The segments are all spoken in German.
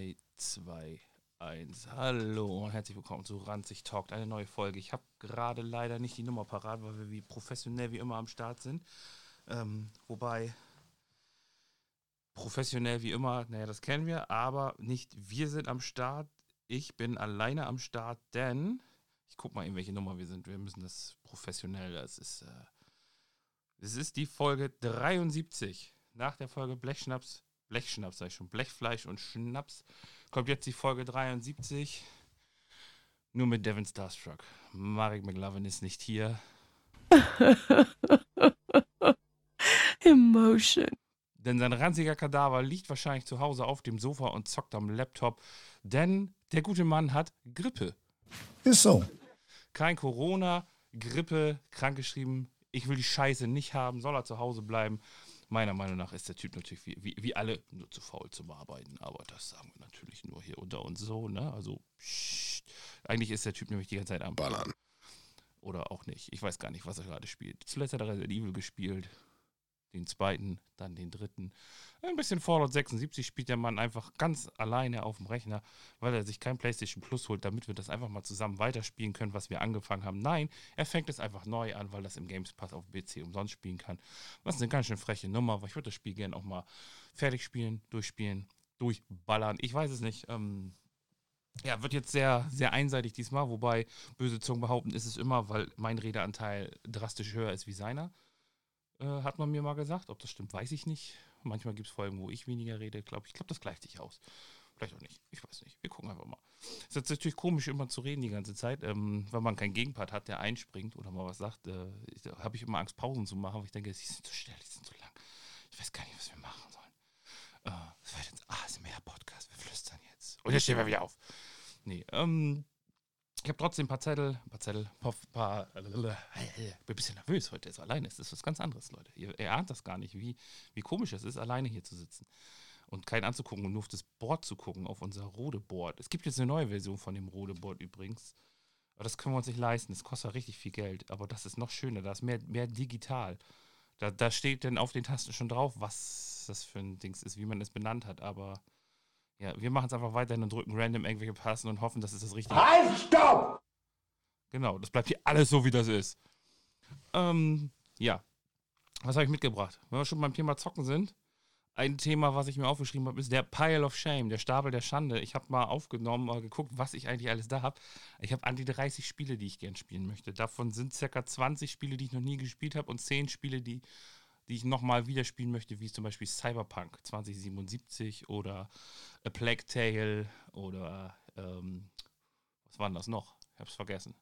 3, 2, 1. Hallo und herzlich willkommen zu Ranzig Talk, eine neue Folge. Ich habe gerade leider nicht die Nummer parat, weil wir wie professionell wie immer am Start sind. Ähm, wobei professionell wie immer, naja, das kennen wir, aber nicht wir sind am Start. Ich bin alleine am Start, denn ich guck mal, in welche Nummer wir sind. Wir müssen das professionell, das ist, äh, es ist die Folge 73. Nach der Folge Blechschnaps Blechschnaps, sag ich schon, Blechfleisch und Schnaps, kommt jetzt die Folge 73. Nur mit Devin Starstruck. Marek McLovin ist nicht hier. Emotion. Denn sein ranziger Kadaver liegt wahrscheinlich zu Hause auf dem Sofa und zockt am Laptop. Denn der gute Mann hat Grippe. Ist so. Kein Corona, Grippe, krankgeschrieben. Ich will die Scheiße nicht haben, soll er zu Hause bleiben. Meiner Meinung nach ist der Typ natürlich wie, wie, wie alle nur zu faul zum Arbeiten, aber das sagen wir natürlich nur hier unter uns so, ne? Also, pssst. eigentlich ist der Typ nämlich die ganze Zeit am Ballern. Oder auch nicht. Ich weiß gar nicht, was er gerade spielt. Zuletzt hat er Resident Evil gespielt. Den zweiten, dann den dritten. Ein bisschen Fallout 76 spielt der Mann einfach ganz alleine auf dem Rechner, weil er sich kein PlayStation Plus holt, damit wir das einfach mal zusammen weiterspielen können, was wir angefangen haben. Nein, er fängt es einfach neu an, weil das im Games Pass auf PC umsonst spielen kann. Was eine ganz schön freche Nummer, aber ich würde das Spiel gerne auch mal fertig spielen, durchspielen, durchballern. Ich weiß es nicht. Ähm, ja, wird jetzt sehr, sehr einseitig diesmal, wobei böse Zungen behaupten, ist es immer, weil mein Redeanteil drastisch höher ist wie seiner. Äh, hat man mir mal gesagt. Ob das stimmt, weiß ich nicht. Manchmal gibt es Folgen, wo ich weniger rede. Glaub, ich glaube, das gleicht sich aus. Vielleicht auch nicht. Ich weiß nicht. Wir gucken einfach mal. Es ist natürlich komisch, immer zu reden die ganze Zeit, ähm, wenn man keinen Gegenpart hat, der einspringt oder mal was sagt. Äh, Habe ich immer Angst, Pausen zu machen, weil ich denke, sie sind zu schnell, sie sind zu lang. Ich weiß gar nicht, was wir machen sollen. Äh, das wird jetzt ASMR-Podcast. Wir flüstern jetzt. Und jetzt stehen wir wieder auf. Nee, ähm, ich habe trotzdem ein paar Zettel, ein paar Zettel, ein paar, ich bin ein bisschen nervös heute, so alleine ist das was ganz anderes, Leute. Ihr, ihr ahnt das gar nicht, wie, wie komisch es ist, alleine hier zu sitzen und keinen anzugucken und nur auf das Board zu gucken, auf unser Rode-Board. Es gibt jetzt eine neue Version von dem Rode-Board übrigens, aber das können wir uns nicht leisten, das kostet richtig viel Geld, aber das ist noch schöner, da ist mehr, mehr digital. Da, da steht dann auf den Tasten schon drauf, was das für ein Dings ist, wie man es benannt hat, aber ja, wir machen es einfach weiterhin und drücken random irgendwelche Passen und hoffen, dass es das richtige Halt, stopp! Genau, das bleibt hier alles so, wie das ist. Ähm, ja. Was habe ich mitgebracht? Wenn wir schon beim Thema Zocken sind, ein Thema, was ich mir aufgeschrieben habe, ist der Pile of Shame, der Stapel der Schande. Ich habe mal aufgenommen, mal geguckt, was ich eigentlich alles da habe. Ich habe an die 30 Spiele, die ich gern spielen möchte. Davon sind circa 20 Spiele, die ich noch nie gespielt habe und 10 Spiele, die, die ich nochmal wieder spielen möchte, wie zum Beispiel Cyberpunk 2077 oder A Plague Tale oder ähm, was war denn das noch? Ich habe es vergessen.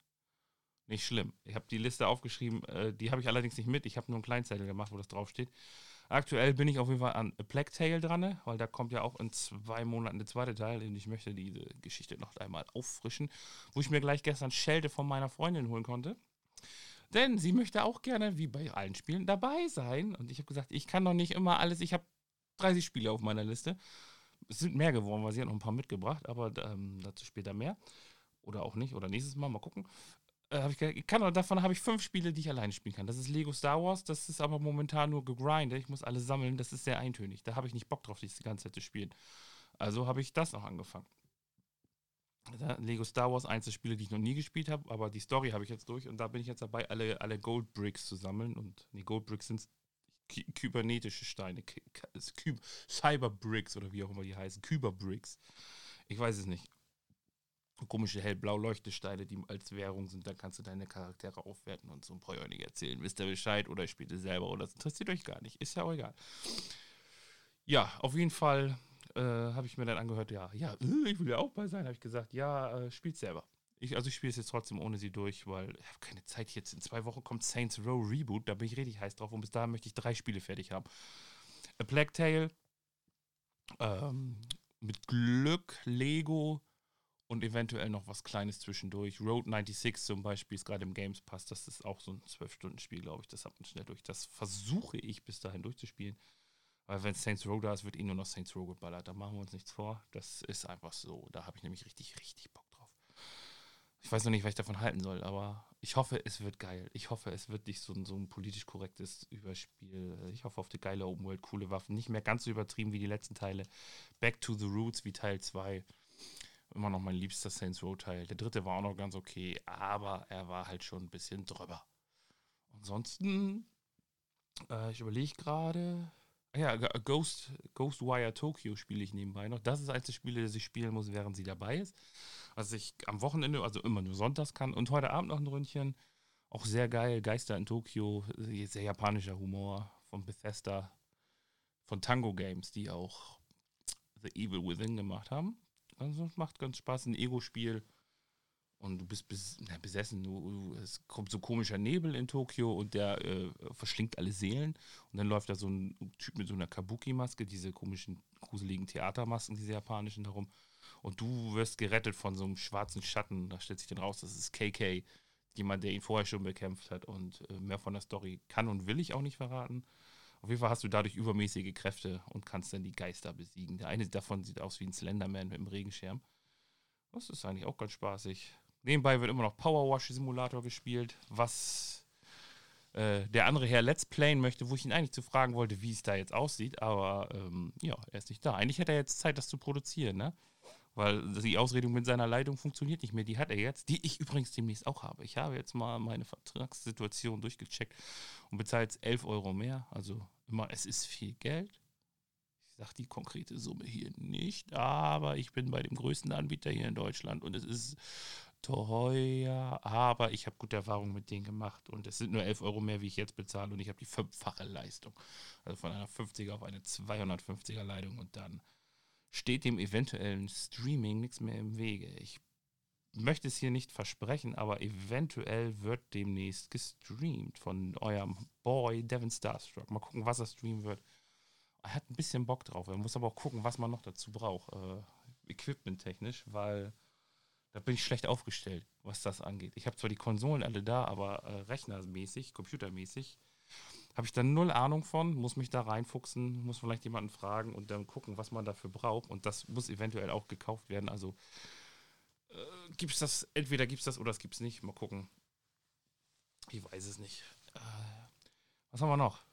Nicht schlimm. Ich habe die Liste aufgeschrieben, äh, die habe ich allerdings nicht mit. Ich habe nur einen Kleinzettel gemacht, wo das draufsteht. Aktuell bin ich auf jeden Fall an A Plague Tale dran, ne? weil da kommt ja auch in zwei Monaten der zweite Teil und ich möchte diese Geschichte noch einmal auffrischen, wo ich mir gleich gestern Schelte von meiner Freundin holen konnte. Denn sie möchte auch gerne, wie bei allen Spielen, dabei sein. Und ich habe gesagt, ich kann doch nicht immer alles, ich habe 30 Spiele auf meiner Liste. Es sind mehr geworden, weil sie hat noch ein paar mitgebracht, aber ähm, dazu später mehr. Oder auch nicht, oder nächstes Mal, mal gucken. Äh, ich, ich kann, davon habe ich fünf Spiele, die ich alleine spielen kann. Das ist Lego Star Wars, das ist aber momentan nur gegrindet. Ich muss alles sammeln, das ist sehr eintönig. Da habe ich nicht Bock drauf, die ganze Zeit zu spielen. Also habe ich das noch angefangen. Lego Star Wars, Einzelspiele, die ich noch nie gespielt habe, aber die Story habe ich jetzt durch und da bin ich jetzt dabei, alle, alle Gold Bricks zu sammeln. Und die Gold Bricks sind kybernetische Steine, Cyber Bricks oder wie auch immer die heißen, Kyber Bricks. Ich weiß es nicht. Komische hellblau Leuchtesteine, die als Währung sind, dann kannst du deine Charaktere aufwerten und so ein paar nicht erzählen. Wisst ihr Bescheid oder spielt ihr selber oder das interessiert euch gar nicht. Ist ja auch egal. Ja, auf jeden Fall äh, habe ich mir dann angehört, ja, ja, äh, ich will ja auch bei sein, habe ich gesagt, ja, äh, spielt selber. Ich, also ich spiele es jetzt trotzdem ohne sie durch, weil ich habe keine Zeit. Jetzt in zwei Wochen kommt Saints Row Reboot, da bin ich richtig heiß drauf und bis dahin möchte ich drei Spiele fertig haben. A Black Tale, ähm, mit Glück, Lego und eventuell noch was Kleines zwischendurch. Road 96 zum Beispiel ist gerade im Games Pass, das ist auch so ein 12-Stunden-Spiel, glaube ich. Das hat man schnell durch. Das versuche ich bis dahin durchzuspielen. Weil wenn Saints Row da ist, wird eh nur noch Saints Row geballert. Da machen wir uns nichts vor. Das ist einfach so. Da habe ich nämlich richtig, richtig Bock drauf. Ich weiß noch nicht, was ich davon halten soll, aber Ich hoffe, es wird geil. Ich hoffe, es wird nicht so ein, so ein politisch korrektes Überspiel. Ich hoffe auf die geile Open World, coole Waffen. Nicht mehr ganz so übertrieben wie die letzten Teile. Back to the Roots wie Teil 2. Immer noch mein liebster Saints Row Teil. Der dritte war auch noch ganz okay, aber er war halt schon ein bisschen drüber. Ansonsten, äh, ich überlege gerade. Ja, Ghost, Ghostwire Tokyo spiele ich nebenbei noch. Das ist eines der Spiele, das ich spielen muss, während sie dabei ist. Was ich am Wochenende, also immer nur sonntags kann. Und heute Abend noch ein Ründchen. Auch sehr geil. Geister in Tokio. Sehr japanischer Humor von Bethesda. Von Tango Games, die auch The Evil Within gemacht haben. Also macht ganz Spaß. Ein Ego-Spiel und du bist bes na, besessen. Du, es kommt so komischer Nebel in Tokio und der äh, verschlingt alle Seelen. Und dann läuft da so ein Typ mit so einer Kabuki-Maske, diese komischen, gruseligen Theatermasken, diese japanischen darum. Und du wirst gerettet von so einem schwarzen Schatten. Da stellt sich dann raus, das ist KK, jemand, der ihn vorher schon bekämpft hat. Und äh, mehr von der Story kann und will ich auch nicht verraten. Auf jeden Fall hast du dadurch übermäßige Kräfte und kannst dann die Geister besiegen. Der eine davon sieht aus wie ein Slenderman mit einem Regenschirm. Das ist eigentlich auch ganz spaßig. Nebenbei wird immer noch Power Wash Simulator gespielt, was äh, der andere Herr Let's Playen möchte, wo ich ihn eigentlich zu fragen wollte, wie es da jetzt aussieht. Aber ähm, ja, er ist nicht da. Eigentlich hätte er jetzt Zeit, das zu produzieren, ne? Weil die Ausredung mit seiner Leitung funktioniert nicht mehr. Die hat er jetzt, die ich übrigens demnächst auch habe. Ich habe jetzt mal meine Vertragssituation durchgecheckt und bezahlt 11 Euro mehr. Also immer, es ist viel Geld. Ich sage die konkrete Summe hier nicht, aber ich bin bei dem größten Anbieter hier in Deutschland und es ist teuer, aber ich habe gute Erfahrungen mit denen gemacht und es sind nur 11 Euro mehr, wie ich jetzt bezahle und ich habe die fünffache Leistung. Also von einer 50er auf eine 250er Leitung und dann steht dem eventuellen Streaming nichts mehr im Wege. Ich möchte es hier nicht versprechen, aber eventuell wird demnächst gestreamt von eurem Boy Devin Starstruck. Mal gucken, was er streamen wird. Er hat ein bisschen Bock drauf. Er muss aber auch gucken, was man noch dazu braucht, äh, equipment-technisch, weil da bin ich schlecht aufgestellt, was das angeht. Ich habe zwar die Konsolen alle da, aber äh, rechnermäßig, computermäßig, habe ich da null Ahnung von, muss mich da reinfuchsen, muss vielleicht jemanden fragen und dann gucken, was man dafür braucht. Und das muss eventuell auch gekauft werden. Also äh, gibt es das, entweder gibt es das oder es gibt es nicht. Mal gucken. Ich weiß es nicht. Äh, was haben wir noch?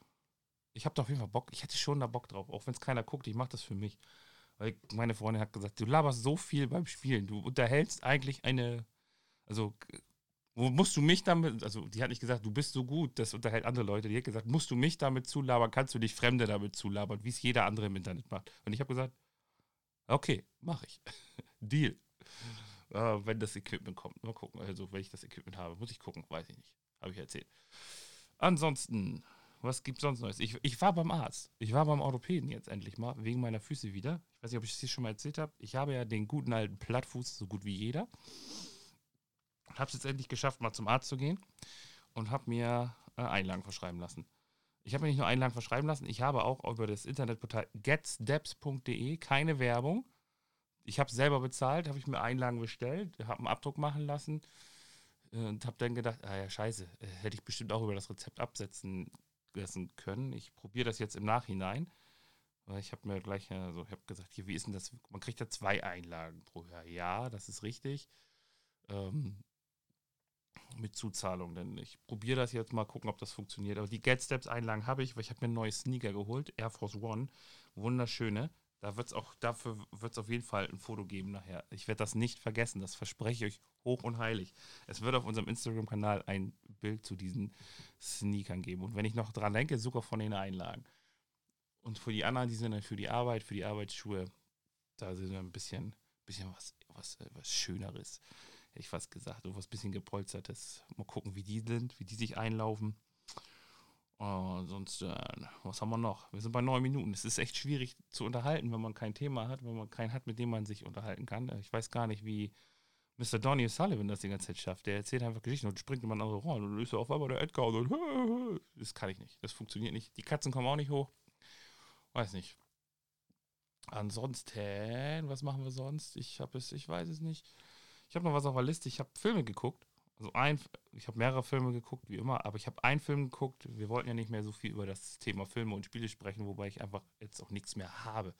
Ich habe da auf jeden Fall Bock. Ich hätte schon da Bock drauf, auch wenn es keiner guckt. Ich mache das für mich. Weil meine Freundin hat gesagt, du laberst so viel beim Spielen. Du unterhältst eigentlich eine, also wo musst du mich damit, also die hat nicht gesagt, du bist so gut, das unterhält andere Leute. Die hat gesagt, musst du mich damit zulabern, kannst du dich Fremde damit zulabern, wie es jeder andere im Internet macht. Und ich habe gesagt, okay, mache ich. Deal. Äh, wenn das Equipment kommt. Mal gucken. Also, wenn ich das Equipment habe, muss ich gucken. Weiß ich nicht. Habe ich erzählt. Ansonsten, was gibt es sonst Neues? Ich, ich war beim Arzt. Ich war beim Orthopäden jetzt endlich mal, wegen meiner Füße wieder. Ich weiß nicht, ob ich es dir schon mal erzählt habe. Ich habe ja den guten alten Plattfuß, so gut wie jeder. Habe es jetzt endlich geschafft, mal zum Arzt zu gehen und habe mir äh, Einlagen verschreiben lassen. Ich habe mir nicht nur Einlagen verschreiben lassen, ich habe auch über das Internetportal getsteps.de keine Werbung. Ich habe selber bezahlt, habe ich mir Einlagen bestellt, habe einen Abdruck machen lassen äh, und habe dann gedacht, ah ja, scheiße, äh, hätte ich bestimmt auch über das Rezept absetzen lassen können. Ich probiere das jetzt im Nachhinein. Ich habe mir gleich, also ich habe gesagt, hier, wie ist denn das? Man kriegt ja zwei Einlagen pro Jahr. Ja, das ist richtig. Ähm, mit Zuzahlung, denn ich probiere das jetzt mal, gucken, ob das funktioniert. Aber die Get Steps Einlagen habe ich, weil ich habe mir neuen Sneaker geholt, Air Force One, wunderschöne. Da wird's auch, dafür wird es auf jeden Fall ein Foto geben nachher. Ich werde das nicht vergessen, das verspreche ich euch hoch und heilig. Es wird auf unserem Instagram-Kanal ein Bild zu diesen Sneakern geben. Und wenn ich noch dran denke, sogar von den Einlagen. Und für die anderen, die sind dann für die Arbeit, für die Arbeitsschuhe, da sind wir ein bisschen, bisschen was, was, was Schöneres hätte ich fast gesagt, so was bisschen gepolstertes. Mal gucken, wie die sind, wie die sich einlaufen. Oh, sonst, äh, was haben wir noch? Wir sind bei neun Minuten. Es ist echt schwierig zu unterhalten, wenn man kein Thema hat, wenn man keinen hat, mit dem man sich unterhalten kann. Ich weiß gar nicht, wie Mr. Donny Sullivan das die ganze Zeit schafft. Der erzählt einfach Geschichten und springt immer in andere Rollen. Und er auf einmal der Edgar und das kann ich nicht. Das funktioniert nicht. Die Katzen kommen auch nicht hoch. Weiß nicht. Ansonsten, was machen wir sonst? Ich habe es, ich weiß es nicht. Ich habe noch was auf der Liste. Ich habe Filme geguckt. Also ein, ich habe mehrere Filme geguckt, wie immer, aber ich habe einen Film geguckt. Wir wollten ja nicht mehr so viel über das Thema Filme und Spiele sprechen, wobei ich einfach jetzt auch nichts mehr habe.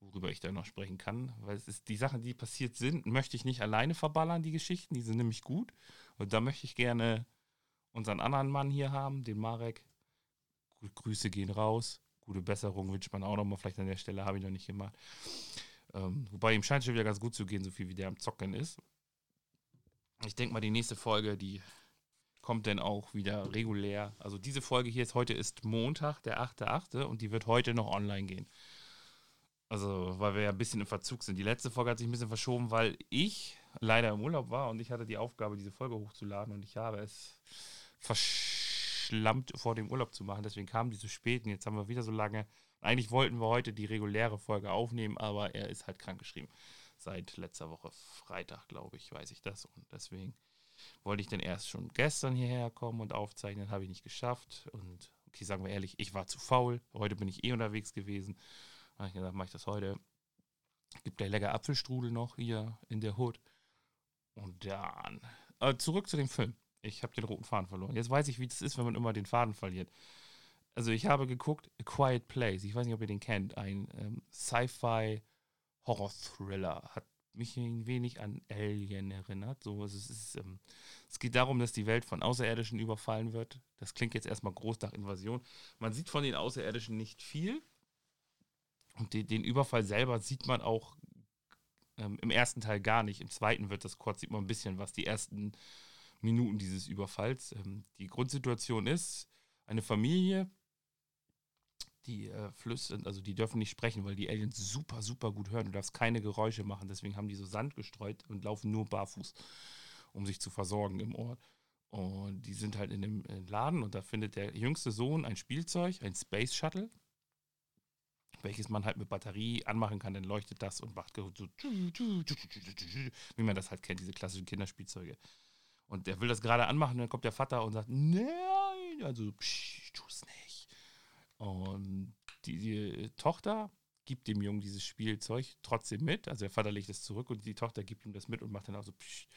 worüber ich da noch sprechen kann. Weil es ist die Sachen, die passiert sind, möchte ich nicht alleine verballern, die Geschichten. Die sind nämlich gut. Und da möchte ich gerne unseren anderen Mann hier haben, den Marek. Grüße gehen raus. Gute Besserung wünscht man auch nochmal. Vielleicht an der Stelle habe ich noch nicht gemacht. Ähm, wobei ihm scheint schon wieder ganz gut zu gehen, so viel wie der am Zocken ist. Ich denke mal, die nächste Folge, die kommt dann auch wieder regulär. Also diese Folge hier ist heute ist Montag, der 8.8. und die wird heute noch online gehen. Also, weil wir ja ein bisschen im Verzug sind. Die letzte Folge hat sich ein bisschen verschoben, weil ich leider im Urlaub war und ich hatte die Aufgabe, diese Folge hochzuladen und ich habe es verschlammt vor dem Urlaub zu machen. Deswegen kam die zu spät und jetzt haben wir wieder so lange. Eigentlich wollten wir heute die reguläre Folge aufnehmen, aber er ist halt krankgeschrieben. Seit letzter Woche Freitag, glaube ich, weiß ich das. Und deswegen wollte ich dann erst schon gestern hierher kommen und aufzeichnen, habe ich nicht geschafft. Und okay, sagen wir ehrlich, ich war zu faul. Heute bin ich eh unterwegs gewesen. Da habe ich gesagt, mache ich das heute. Gibt der lecker Apfelstrudel noch hier in der Hut. Und dann äh, zurück zu dem Film. Ich habe den roten Faden verloren. Jetzt weiß ich, wie das ist, wenn man immer den Faden verliert. Also ich habe geguckt, A Quiet Place. Ich weiß nicht, ob ihr den kennt. Ein ähm, Sci-Fi Horror-Thriller. Hat mich ein wenig an Alien erinnert. So, es, ist, ähm, es geht darum, dass die Welt von Außerirdischen überfallen wird. Das klingt jetzt erstmal groß nach Invasion. Man sieht von den Außerirdischen nicht viel. Und den, den Überfall selber sieht man auch ähm, im ersten Teil gar nicht. Im zweiten wird das kurz, sieht man ein bisschen was, die ersten Minuten dieses Überfalls. Ähm, die Grundsituation ist, eine Familie die äh, flüstern, also die dürfen nicht sprechen, weil die Aliens super, super gut hören. Du darfst keine Geräusche machen. Deswegen haben die so Sand gestreut und laufen nur barfuß, um sich zu versorgen im Ort. Und die sind halt in dem äh, Laden und da findet der jüngste Sohn ein Spielzeug, ein Space Shuttle, welches man halt mit Batterie anmachen kann. Dann leuchtet das und macht so, wie man das halt kennt, diese klassischen Kinderspielzeuge. Und der will das gerade anmachen dann kommt der Vater und sagt, nein, also psch, tu's nicht. Und die, die, Tochter gibt dem Jungen dieses Spielzeug trotzdem mit. Also der Vater legt es zurück und die Tochter gibt ihm das mit und macht dann auch so, psch.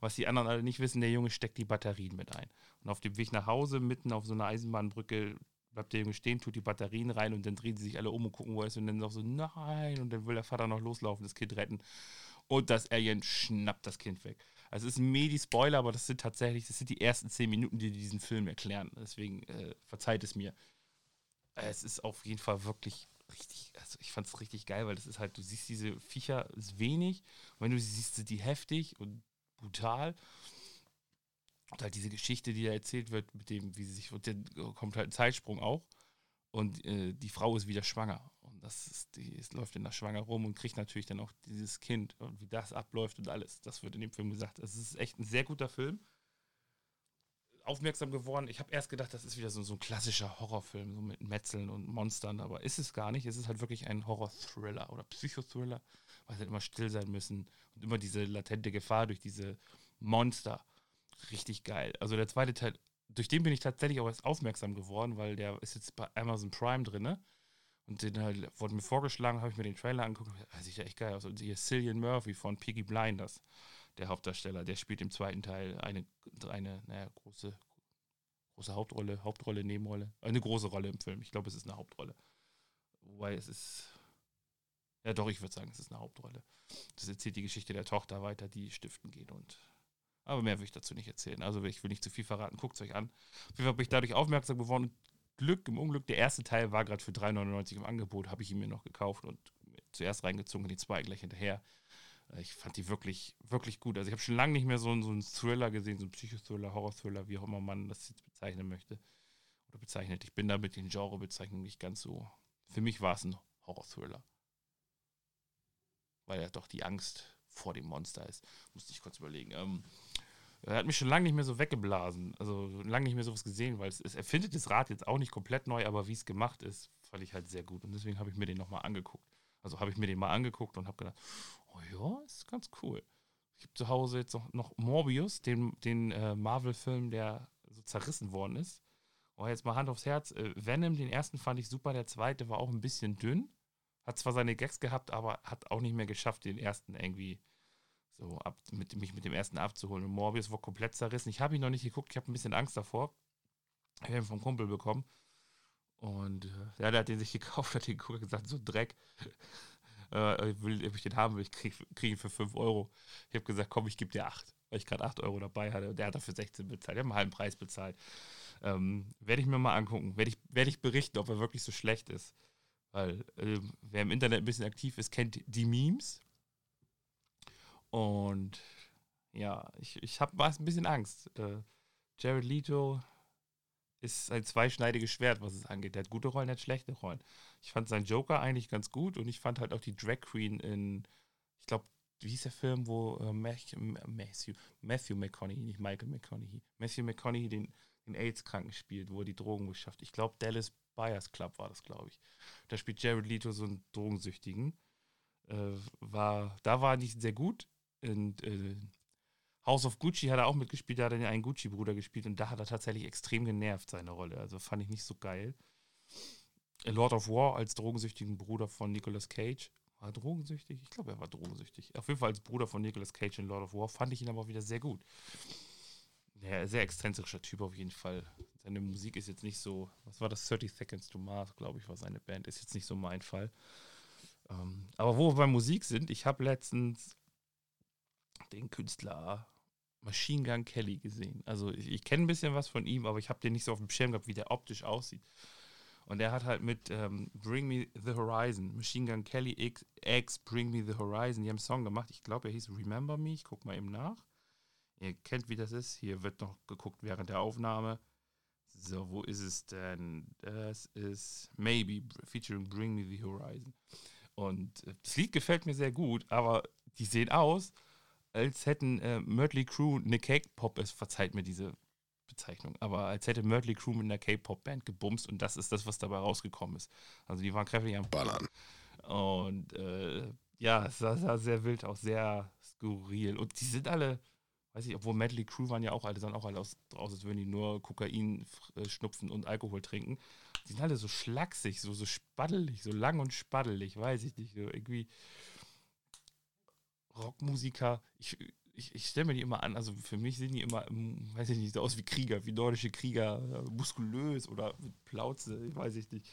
was die anderen alle nicht wissen, der Junge steckt die Batterien mit ein. Und auf dem Weg nach Hause, mitten auf so einer Eisenbahnbrücke, bleibt der Junge stehen, tut die Batterien rein und dann drehen sie sich alle um und gucken, wo er ist. Und dann auch so, nein. Und dann will der Vater noch loslaufen, das Kind retten. Und das Alien schnappt das Kind weg. Also es ist ein Medi-Spoiler, aber das sind tatsächlich, das sind die ersten zehn Minuten, die diesen Film erklären. Deswegen äh, verzeiht es mir es ist auf jeden Fall wirklich richtig, also ich fand es richtig geil, weil das ist halt, du siehst diese Viecher ist wenig, und wenn du sie siehst, sind die heftig und brutal. Und halt diese Geschichte, die da erzählt wird, mit dem, wie sie sich, und dann kommt halt ein Zeitsprung auch. Und äh, die Frau ist wieder schwanger. Und das ist, die ist, läuft in der Schwanger rum und kriegt natürlich dann auch dieses Kind und wie das abläuft und alles. Das wird in dem Film gesagt. Es ist echt ein sehr guter Film aufmerksam geworden. Ich habe erst gedacht, das ist wieder so, so ein klassischer Horrorfilm, so mit Metzeln und Monstern, aber ist es gar nicht. Es ist halt wirklich ein Horror-Thriller oder Psychothriller, weil sie halt immer still sein müssen und immer diese latente Gefahr durch diese Monster. Richtig geil. Also der zweite Teil, durch den bin ich tatsächlich auch erst aufmerksam geworden, weil der ist jetzt bei Amazon Prime drin. Und den halt, wurde mir vorgeschlagen, habe ich mir den Trailer angeguckt. Das sieht ja echt geil aus. Und hier Cillian Murphy von Piggy Blinders der Hauptdarsteller. Der spielt im zweiten Teil eine, eine naja, große, große Hauptrolle, Hauptrolle, Nebenrolle. Eine große Rolle im Film. Ich glaube, es ist eine Hauptrolle. Wobei es ist. Ja, doch, ich würde sagen, es ist eine Hauptrolle. Das erzählt die Geschichte der Tochter weiter, die stiften geht und. Aber mehr will ich dazu nicht erzählen. Also, ich will nicht zu viel verraten. Guckt es euch an. Auf jeden Fall bin ich dadurch aufmerksam geworden. Glück im Unglück. Der erste Teil war gerade für 3,99 im Angebot, habe ich ihn mir noch gekauft und zuerst reingezogen die zwei gleich hinterher. Ich fand die wirklich, wirklich gut. Also ich habe schon lange nicht mehr so, so einen Thriller gesehen, so einen Psychothriller, Horror-Thriller, wie auch immer man das jetzt bezeichnen möchte. Oder bezeichnet. Ich bin da mit den Genrebezeichnungen nicht ganz so. Für mich war es ein Horror-Thriller. Weil ja doch die Angst vor dem Monster ist. Musste ich kurz überlegen. Ähm, er hat mich schon lange nicht mehr so weggeblasen. Also lange nicht mehr sowas gesehen, weil es, es erfindet das Rad jetzt auch nicht komplett neu, aber wie es gemacht ist, fand ich halt sehr gut. Und deswegen habe ich mir den nochmal angeguckt. Also habe ich mir den mal angeguckt und habe gedacht, ja, ist ganz cool. Ich habe zu Hause jetzt noch, noch Morbius, den, den äh, Marvel-Film, der so zerrissen worden ist. Oh, jetzt mal Hand aufs Herz. Äh, Venom, den ersten fand ich super, der zweite war auch ein bisschen dünn. Hat zwar seine Gags gehabt, aber hat auch nicht mehr geschafft, den ersten irgendwie so ab, mit, mich mit dem ersten abzuholen. Und Morbius war komplett zerrissen. Ich habe ihn noch nicht geguckt, ich habe ein bisschen Angst davor. Ich habe ihn vom Kumpel bekommen. Und äh, ja, der hat den sich gekauft, hat den geguckt, gesagt, so Dreck. Äh, will, ob ich den haben will, ich kriege krieg ihn für 5 Euro. Ich habe gesagt, komm, ich gebe dir 8, weil ich gerade 8 Euro dabei hatte. Und der hat dafür 16 bezahlt. Der hat einen halben Preis bezahlt. Ähm, werde ich mir mal angucken. Werde ich, werd ich berichten, ob er wirklich so schlecht ist. Weil äh, wer im Internet ein bisschen aktiv ist, kennt die Memes. Und ja, ich, ich habe ein bisschen Angst. Äh, Jared Leto ist ein zweischneidiges Schwert, was es angeht. Der hat gute Rollen, der hat schlechte Rollen. Ich fand seinen Joker eigentlich ganz gut und ich fand halt auch die Drag Queen in, ich glaube, wie hieß der Film, wo äh, Matthew, Matthew McConaughey, nicht Michael McConaughey, Matthew McConaughey den, den AIDS-Kranken spielt, wo er die Drogen beschafft. Ich glaube, Dallas Buyers Club war das, glaube ich. Da spielt Jared Leto so einen Drogensüchtigen. Äh, war, da war nicht sehr gut. Und äh, House of Gucci hat er auch mitgespielt, da hat er einen Gucci-Bruder gespielt und da hat er tatsächlich extrem genervt, seine Rolle. Also fand ich nicht so geil. Lord of War als drogensüchtigen Bruder von Nicolas Cage. War er drogensüchtig? Ich glaube, er war drogensüchtig. Auf jeden Fall als Bruder von Nicolas Cage in Lord of War fand ich ihn aber auch wieder sehr gut. Ja, sehr exzentrischer Typ auf jeden Fall. Seine Musik ist jetzt nicht so, was war das? 30 Seconds to Mars, glaube ich, war seine Band. Ist jetzt nicht so mein Fall. Ähm, aber wo wir bei Musik sind, ich habe letztens den Künstler Machine Gun Kelly gesehen. Also ich, ich kenne ein bisschen was von ihm, aber ich habe den nicht so auf dem Schirm gehabt, wie der optisch aussieht. Und er hat halt mit ähm, Bring Me the Horizon, Machine Gun Kelly X, X Bring Me the Horizon, die haben einen Song gemacht. Ich glaube, er hieß Remember Me. Ich gucke mal eben nach. Ihr kennt, wie das ist. Hier wird noch geguckt während der Aufnahme. So, wo ist es denn? Das ist Maybe featuring Bring Me the Horizon. Und äh, das Lied gefällt mir sehr gut, aber die sehen aus, als hätten äh, Mötley Crew eine Cake-Pop, es verzeiht mir diese Bezeichnung, aber als hätte Mötley Crew mit einer K-Pop-Band gebumst und das ist das, was dabei rausgekommen ist. Also die waren kräftig am Ballern. Und äh, ja, es sah, sah, sehr wild aus, sehr skurril. Und die sind alle, weiß ich, obwohl Medley Crew waren ja auch alle, sahen auch alle aus, aus als würden die nur Kokain äh, schnupfen und Alkohol trinken. Die sind alle so schlaksig, so, so spaddelig, so lang und spaddelig, weiß ich nicht. So irgendwie Rockmusiker, ich, ich, ich stelle mir die immer an, also für mich sehen die immer, ähm, weiß ich nicht, so aus wie Krieger, wie nordische Krieger, äh, muskulös oder mit Plauze, weiß ich nicht.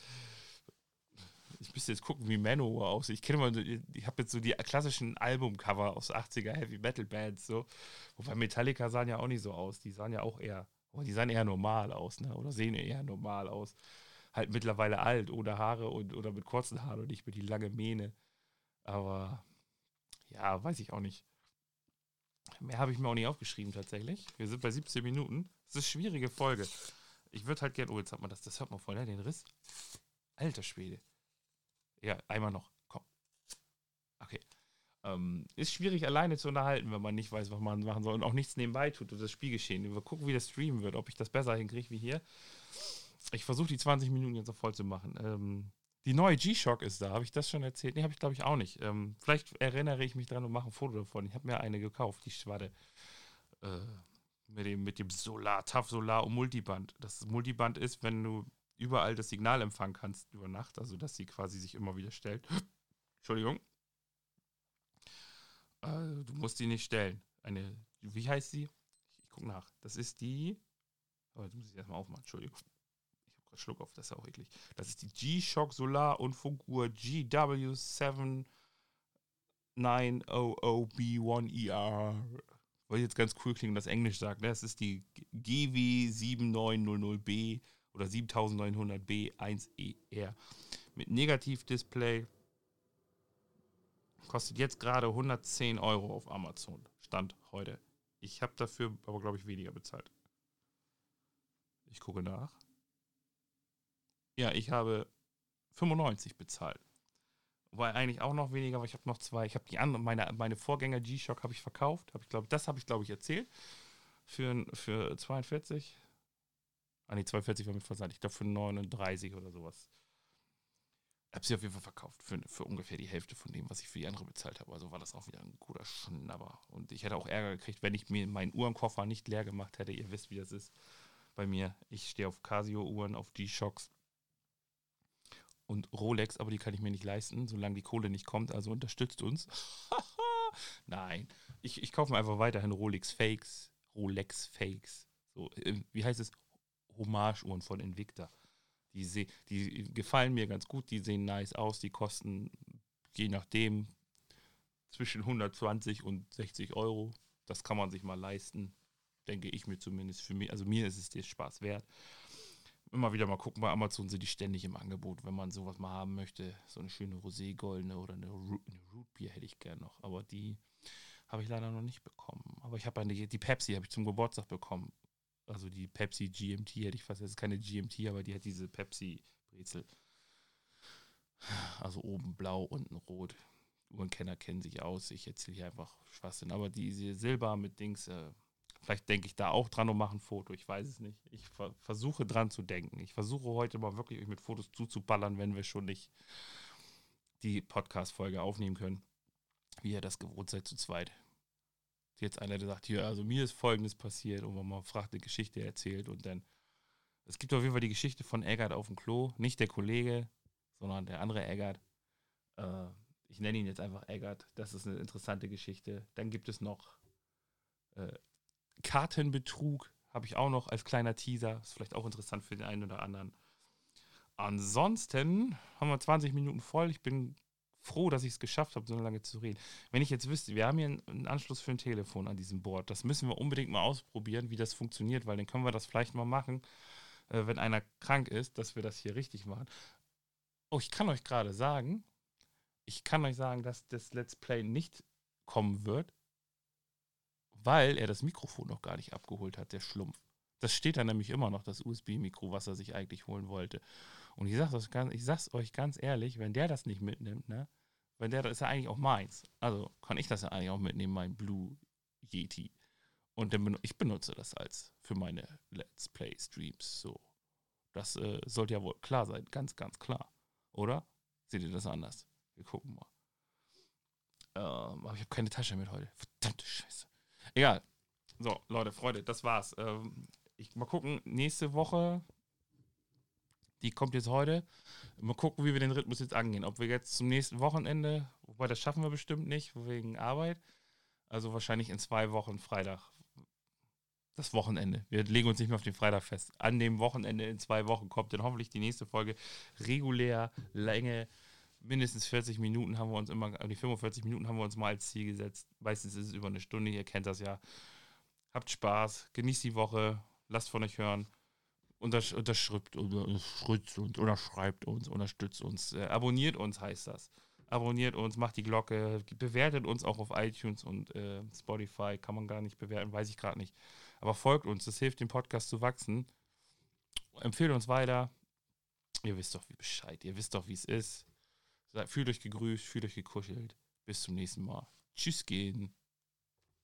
Ich müsste jetzt gucken, wie Manowar aussieht. Ich kenne mal, ich habe jetzt so die klassischen Albumcover aus 80er Heavy Metal Bands, so. Wobei Metallica sahen ja auch nicht so aus. Die sahen ja auch eher, die sahen eher normal aus, ne? Oder sehen eher normal aus. Halt mittlerweile alt, ohne Haare und oder mit kurzen Haaren und nicht mit die lange Mähne. Aber ja, weiß ich auch nicht. Mehr habe ich mir auch nicht aufgeschrieben tatsächlich. Wir sind bei 17 Minuten. Das ist eine schwierige Folge. Ich würde halt gerne, oh, jetzt hat man das, das hört man voll, ne? Den Riss. Alter Schwede. Ja, einmal noch. Komm. Okay. Ähm, ist schwierig alleine zu unterhalten, wenn man nicht weiß, was man machen soll und auch nichts nebenbei tut und das Spielgeschehen. Wir gucken, wie das streamen wird, ob ich das besser hinkriege wie hier. Ich versuche die 20 Minuten jetzt noch voll zu machen. Ähm, die neue G-Shock ist da. Habe ich das schon erzählt? Nee, habe ich glaube ich auch nicht. Ähm, vielleicht erinnere ich mich dran und mache ein Foto davon. Ich habe mir eine gekauft, die Schwadde. Äh, mit dem, mit dem Solar, TAF Solar und Multiband. Das Multiband ist, wenn du überall das Signal empfangen kannst über Nacht, also dass sie quasi sich immer wieder stellt. Entschuldigung. Äh, du musst die nicht stellen. Eine, wie heißt sie? Ich, ich gucke nach. Das ist die. Oh, jetzt muss ich erstmal aufmachen, Entschuldigung. Schluck auf, das ist auch eklig. Das ist die G-Shock Solar und Funkuhr GW7900B1ER. Weil jetzt ganz cool klingen, das Englisch sagt. Ne? Das ist die GW7900B oder 7900B1ER e mit Negativdisplay. Kostet jetzt gerade 110 Euro auf Amazon. Stand heute. Ich habe dafür aber, glaube ich, weniger bezahlt. Ich gucke nach. Ja, ich habe 95 bezahlt. War eigentlich auch noch weniger, aber ich habe noch zwei. Ich habe die andere, meine, meine Vorgänger G-Shock habe ich verkauft. Hab ich glaub, das habe ich, glaube ich, erzählt. Für, für 42. Ah, nee, 42 war mit Versand. Ich glaube für 39 oder sowas. Ich habe sie auf jeden Fall verkauft. Für, für ungefähr die Hälfte von dem, was ich für die andere bezahlt habe. Also war das auch wieder ein guter Schnabber. Und ich hätte auch Ärger gekriegt, wenn ich mir meinen Uhrenkoffer nicht leer gemacht hätte. Ihr wisst, wie das ist bei mir. Ich stehe auf Casio-Uhren, auf G-Shocks und Rolex, aber die kann ich mir nicht leisten, solange die Kohle nicht kommt. Also unterstützt uns. Nein, ich, ich kaufe mir einfach weiterhin Rolex Fakes, Rolex Fakes. So, äh, wie heißt es? Hommage-Uhren von Invicta. Die, die gefallen mir ganz gut, die sehen nice aus, die kosten je nachdem zwischen 120 und 60 Euro. Das kann man sich mal leisten, denke ich mir zumindest. Für mich, also mir ist es der Spaß wert. Immer wieder mal gucken, bei Amazon sind die ständig im Angebot, wenn man sowas mal haben möchte. So eine schöne Rosé-Goldene oder eine, Root, eine Rootbier hätte ich gern noch. Aber die habe ich leider noch nicht bekommen. Aber ich habe eine, die Pepsi habe ich zum Geburtstag bekommen. Also die Pepsi GMT hätte ich fast, das ist keine GMT, aber die hat diese Pepsi-Brezel. Also oben blau, unten rot. Uhrenkenner kennen sich aus. Ich erzähle hier einfach Schwachsinn. Aber diese Silber mit Dings, äh, vielleicht denke ich da auch dran und mache ein Foto. Ich weiß es nicht. Ich ver versuche dran zu denken. Ich versuche heute mal wirklich euch mit Fotos zuzuballern, wenn wir schon nicht die Podcast-Folge aufnehmen können. Wie ihr das gewohnt seid zu zweit. Jetzt einer, der sagt, hier, also mir ist Folgendes passiert und man fragt, eine Geschichte erzählt und dann. Es gibt auf jeden Fall die Geschichte von Eggert auf dem Klo. Nicht der Kollege, sondern der andere Eggert. Äh, ich nenne ihn jetzt einfach Eggert. Das ist eine interessante Geschichte. Dann gibt es noch äh, Kartenbetrug, habe ich auch noch als kleiner Teaser. Ist vielleicht auch interessant für den einen oder anderen. Ansonsten haben wir 20 Minuten voll. Ich bin froh, dass ich es geschafft habe, so lange zu reden. Wenn ich jetzt wüsste, wir haben hier einen Anschluss für ein Telefon an diesem Board. Das müssen wir unbedingt mal ausprobieren, wie das funktioniert, weil dann können wir das vielleicht mal machen, äh, wenn einer krank ist, dass wir das hier richtig machen. Oh, ich kann euch gerade sagen, ich kann euch sagen, dass das Let's Play nicht kommen wird, weil er das Mikrofon noch gar nicht abgeholt hat, der Schlumpf. Das steht da nämlich immer noch, das USB-Mikro, was er sich eigentlich holen wollte. Und ich sag's, ganz, ich sag's euch ganz ehrlich, wenn der das nicht mitnimmt, ne, wenn der, das ist ja eigentlich auch meins. Also kann ich das ja eigentlich auch mitnehmen, mein Blue Yeti. Und dann, ich benutze das als für meine Let's Play Streams. So. Das äh, sollte ja wohl klar sein, ganz, ganz klar. Oder? Seht ihr das anders? Wir gucken mal. Ähm, aber ich habe keine Tasche mit heute. Verdammte Scheiße. Egal. So, Leute, Freunde, das war's. Ähm, ich mal gucken, nächste Woche, die kommt jetzt heute. Mal gucken, wie wir den Rhythmus jetzt angehen. Ob wir jetzt zum nächsten Wochenende, wobei das schaffen wir bestimmt nicht, wegen Arbeit. Also wahrscheinlich in zwei Wochen Freitag. Das Wochenende. Wir legen uns nicht mehr auf den Freitag fest. An dem Wochenende in zwei Wochen kommt dann hoffentlich die nächste Folge regulär, Länge mindestens 40 Minuten haben wir uns immer, die 45 Minuten haben wir uns mal als Ziel gesetzt. Meistens ist es über eine Stunde, ihr kennt das ja. Habt Spaß, genießt die Woche, lasst von euch hören. Untersch unterschreibt, unterstützt uns, unterschreibt uns, unterstützt uns. Äh, abonniert uns heißt das. Abonniert uns, macht die Glocke, bewertet uns auch auf iTunes und äh, Spotify. Kann man gar nicht bewerten, weiß ich gerade nicht. Aber folgt uns, das hilft dem Podcast zu wachsen. Empfehlt uns weiter. Ihr wisst doch, wie Bescheid. Ihr wisst doch, wie es ist. Fühlt euch gegrüßt, fühlt euch gekuschelt. Bis zum nächsten Mal. Tschüss gehen.